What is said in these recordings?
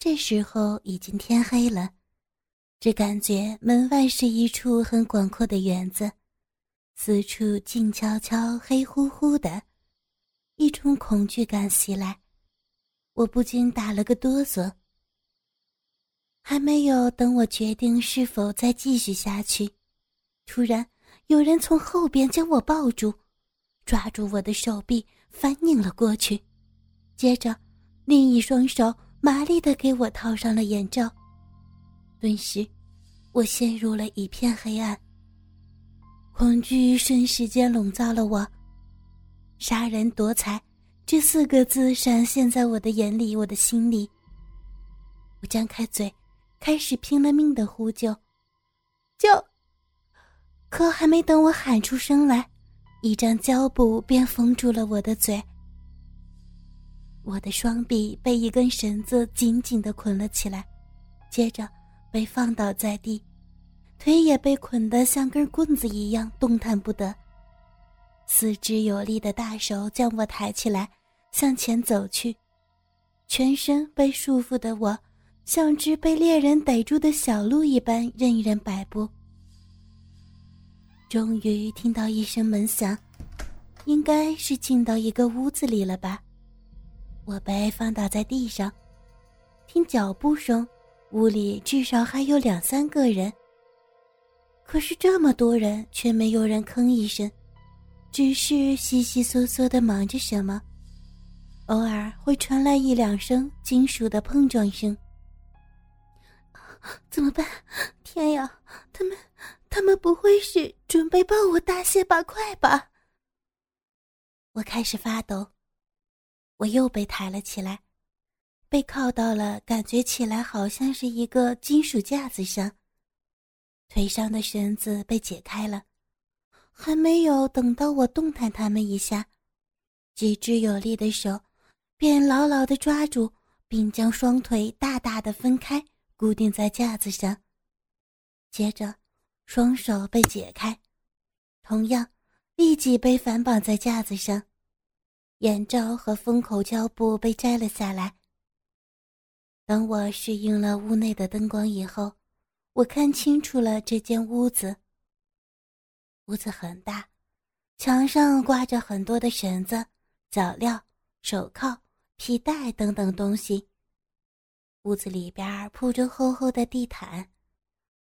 这时候已经天黑了，只感觉门外是一处很广阔的园子，四处静悄悄、黑乎乎的，一种恐惧感袭来，我不禁打了个哆嗦。还没有等我决定是否再继续下去，突然有人从后边将我抱住，抓住我的手臂反拧了过去，接着另一双手。麻利的给我套上了眼罩，顿时，我陷入了一片黑暗。恐惧瞬时间笼罩了我，杀人夺财这四个字闪现在我的眼里，我的心里。我张开嘴，开始拼了命的呼救，救！可还没等我喊出声来，一张胶布便封住了我的嘴。我的双臂被一根绳子紧紧的捆了起来，接着被放倒在地，腿也被捆得像根棍子一样动弹不得。四肢有力的大手将我抬起来，向前走去，全身被束缚的我，像只被猎人逮住的小鹿一般任人摆布。终于听到一声门响，应该是进到一个屋子里了吧。我被放倒在地上，听脚步声，屋里至少还有两三个人。可是这么多人却没有人吭一声，只是悉悉嗦嗦的忙着什么，偶尔会传来一两声金属的碰撞声。怎么办？天呀，他们，他们不会是准备抱我大卸八块吧？我开始发抖。我又被抬了起来，被靠到了，感觉起来好像是一个金属架子上。腿上的绳子被解开了，还没有等到我动弹他们一下，几只有力的手便牢牢地抓住，并将双腿大大的分开，固定在架子上。接着，双手被解开，同样立即被反绑在架子上。眼罩和封口胶布被摘了下来。等我适应了屋内的灯光以后，我看清楚了这间屋子。屋子很大，墙上挂着很多的绳子、脚镣、手铐、皮带等等东西。屋子里边铺着厚厚的地毯，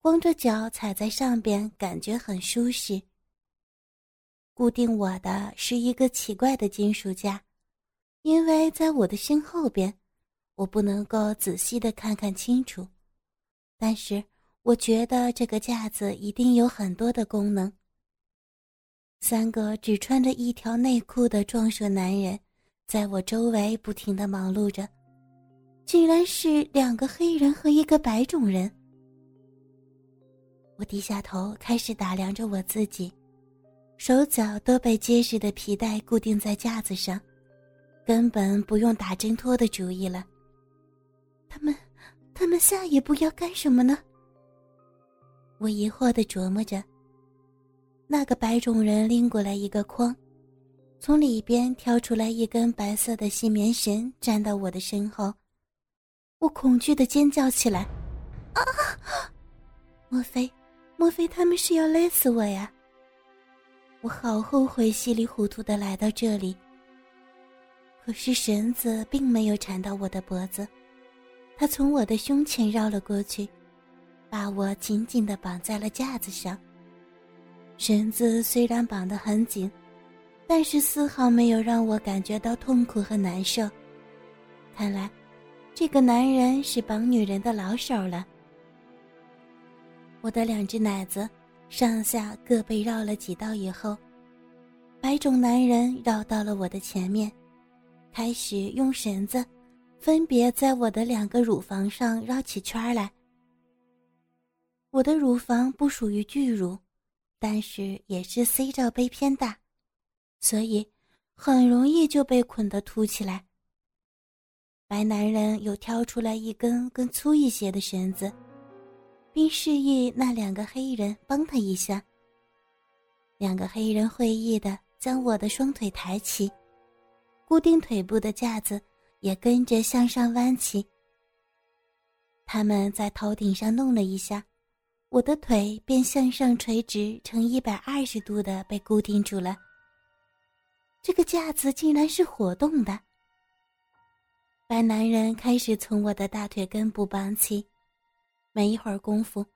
光着脚踩在上边，感觉很舒适。固定我的是一个奇怪的金属架，因为在我的身后边，我不能够仔细的看看清楚。但是我觉得这个架子一定有很多的功能。三个只穿着一条内裤的壮硕男人，在我周围不停的忙碌着，竟然是两个黑人和一个白种人。我低下头，开始打量着我自己。手脚都被结实的皮带固定在架子上，根本不用打挣脱的主意了。他们，他们下一步要干什么呢？我疑惑的琢磨着。那个白种人拎过来一个筐，从里边挑出来一根白色的细棉绳，粘到我的身后。我恐惧的尖叫起来：“啊！莫非，莫非他们是要勒死我呀？”我好后悔稀里糊涂的来到这里。可是绳子并没有缠到我的脖子，它从我的胸前绕了过去，把我紧紧的绑在了架子上。绳子虽然绑得很紧，但是丝毫没有让我感觉到痛苦和难受。看来，这个男人是绑女人的老手了。我的两只奶子。上下各被绕了几道以后，白种男人绕到了我的前面，开始用绳子分别在我的两个乳房上绕起圈来。我的乳房不属于巨乳，但是也是 C 罩杯偏大，所以很容易就被捆得凸起来。白男人又挑出来一根更粗一些的绳子。并示意那两个黑衣人帮他一下。两个黑人会意的将我的双腿抬起，固定腿部的架子也跟着向上弯起。他们在头顶上弄了一下，我的腿便向上垂直，成一百二十度的被固定住了。这个架子竟然是活动的。白男人开始从我的大腿根部绑起，没一会儿功夫，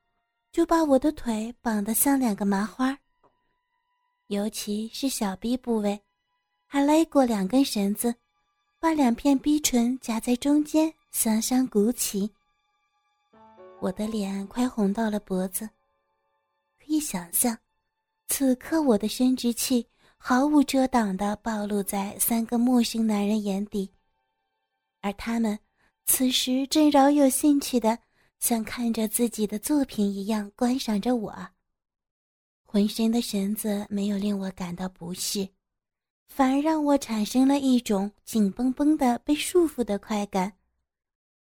就把我的腿绑得像两个麻花。尤其是小臂部位，还勒过两根绳子，把两片逼唇夹在中间向上鼓起。我的脸快红到了脖子，可以想象，此刻我的生殖器毫无遮挡地暴露在三个陌生男人眼底，而他们此时正饶有兴趣的，像看着自己的作品一样观赏着我。浑身的绳子没有令我感到不适，反而让我产生了一种紧绷绷的被束缚的快感，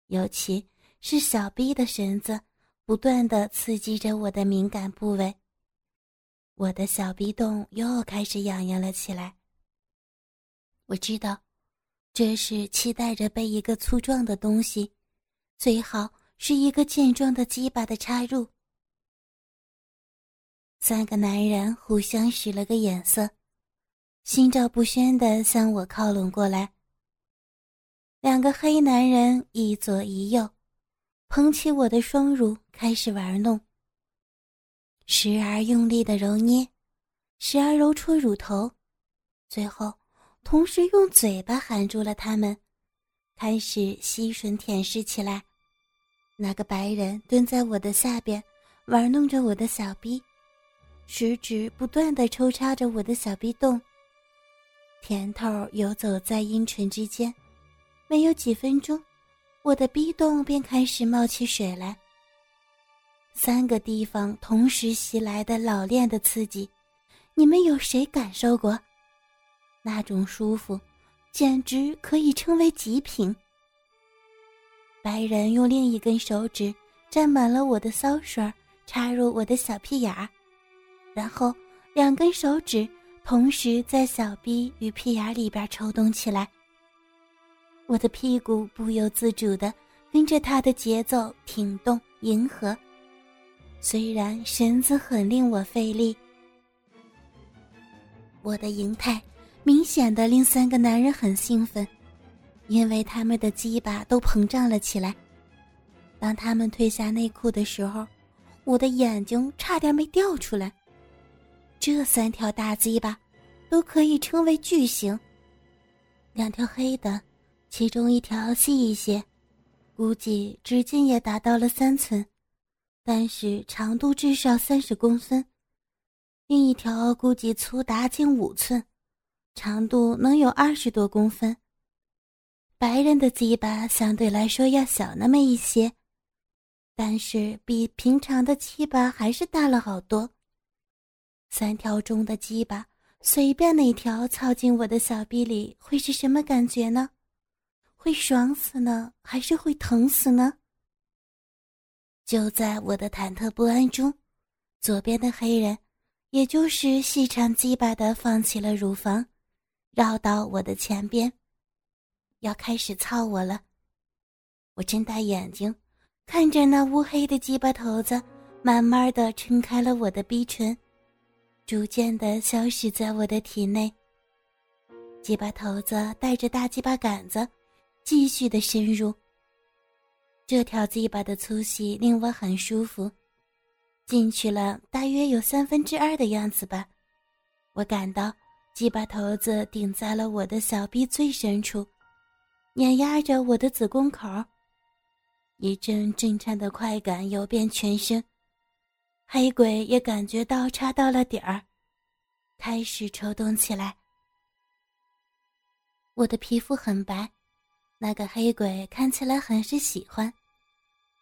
尤其。是小臂的绳子不断的刺激着我的敏感部位，我的小臂洞又开始痒痒了起来。我知道，这是期待着被一个粗壮的东西，最好是一个健壮的鸡巴的插入。三个男人互相使了个眼色，心照不宣的向我靠拢过来。两个黑男人一左一右。捧起我的双乳，开始玩弄，时而用力的揉捏，时而揉搓乳头，最后同时用嘴巴含住了它们，开始吸吮舔舐起来。那个白人蹲在我的下边，玩弄着我的小臂，食指不断的抽插着我的小臂洞，甜头游走在阴唇之间，没有几分钟。我的逼洞便开始冒起水来。三个地方同时袭来的老练的刺激，你们有谁感受过？那种舒服，简直可以称为极品。白人用另一根手指沾满了我的骚水，插入我的小屁眼儿，然后两根手指同时在小臂与屁眼里边抽动起来。我的屁股不由自主的跟着他的节奏挺动迎合，虽然绳子很令我费力，我的形态明显的令三个男人很兴奋，因为他们的鸡巴都膨胀了起来。当他们褪下内裤的时候，我的眼睛差点没掉出来。这三条大鸡巴都可以称为巨型，两条黑的。其中一条细一些，估计直径也达到了三寸，但是长度至少三十公分；另一条估计粗达近五寸，长度能有二十多公分。白人的鸡巴相对来说要小那么一些，但是比平常的鸡巴还是大了好多。三条中的鸡巴，随便哪条操进我的小臂里，会是什么感觉呢？会爽死呢，还是会疼死呢？就在我的忐忑不安中，左边的黑人，也就是细长鸡巴的，放弃了乳房，绕到我的前边，要开始操我了。我睁大眼睛，看着那乌黑的鸡巴头子，慢慢的撑开了我的逼唇，逐渐的消失在我的体内。鸡巴头子带着大鸡巴杆子。继续的深入。这条鸡巴的粗细令我很舒服，进去了大约有三分之二的样子吧。我感到鸡巴头子顶在了我的小臂最深处，碾压着我的子宫口，一阵震颤的快感游遍全身。黑鬼也感觉到插到了点儿，开始抽动起来。我的皮肤很白。那个黑鬼看起来很是喜欢，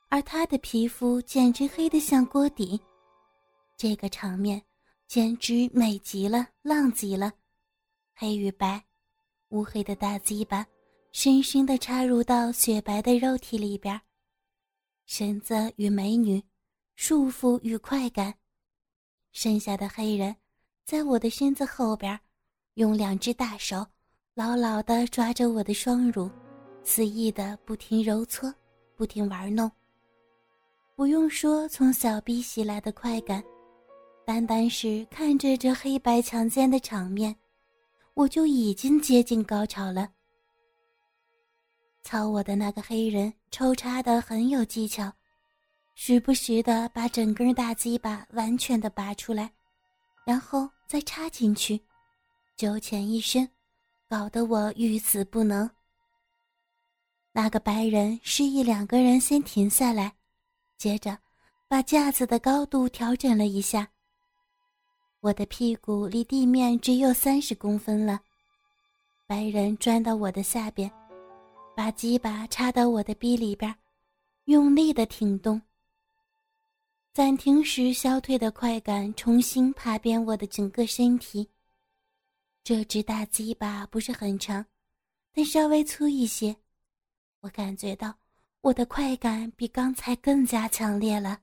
而他的皮肤简直黑得像锅底，这个场面简直美极了，浪极了。黑与白，乌黑的大鸡巴深深地插入到雪白的肉体里边，绳子与美女，束缚与快感。剩下的黑人在我的身子后边，用两只大手牢牢地抓着我的双乳。肆意的不停揉搓，不停玩弄，不用说，从小臂袭来的快感，单单是看着这黑白强奸的场面，我就已经接近高潮了。操我的那个黑人抽插的很有技巧，时不时的把整根大鸡巴完全的拔出来，然后再插进去，九浅一深，搞得我欲死不能。那个白人示意两个人先停下来。接着，把架子的高度调整了一下。我的屁股离地面只有三十公分了。白人钻到我的下边，把鸡巴插到我的逼里边，用力的挺动。暂停时消退的快感重新爬遍我的整个身体。这只大鸡巴不是很长，但稍微粗一些。我感觉到。我的快感比刚才更加强烈了。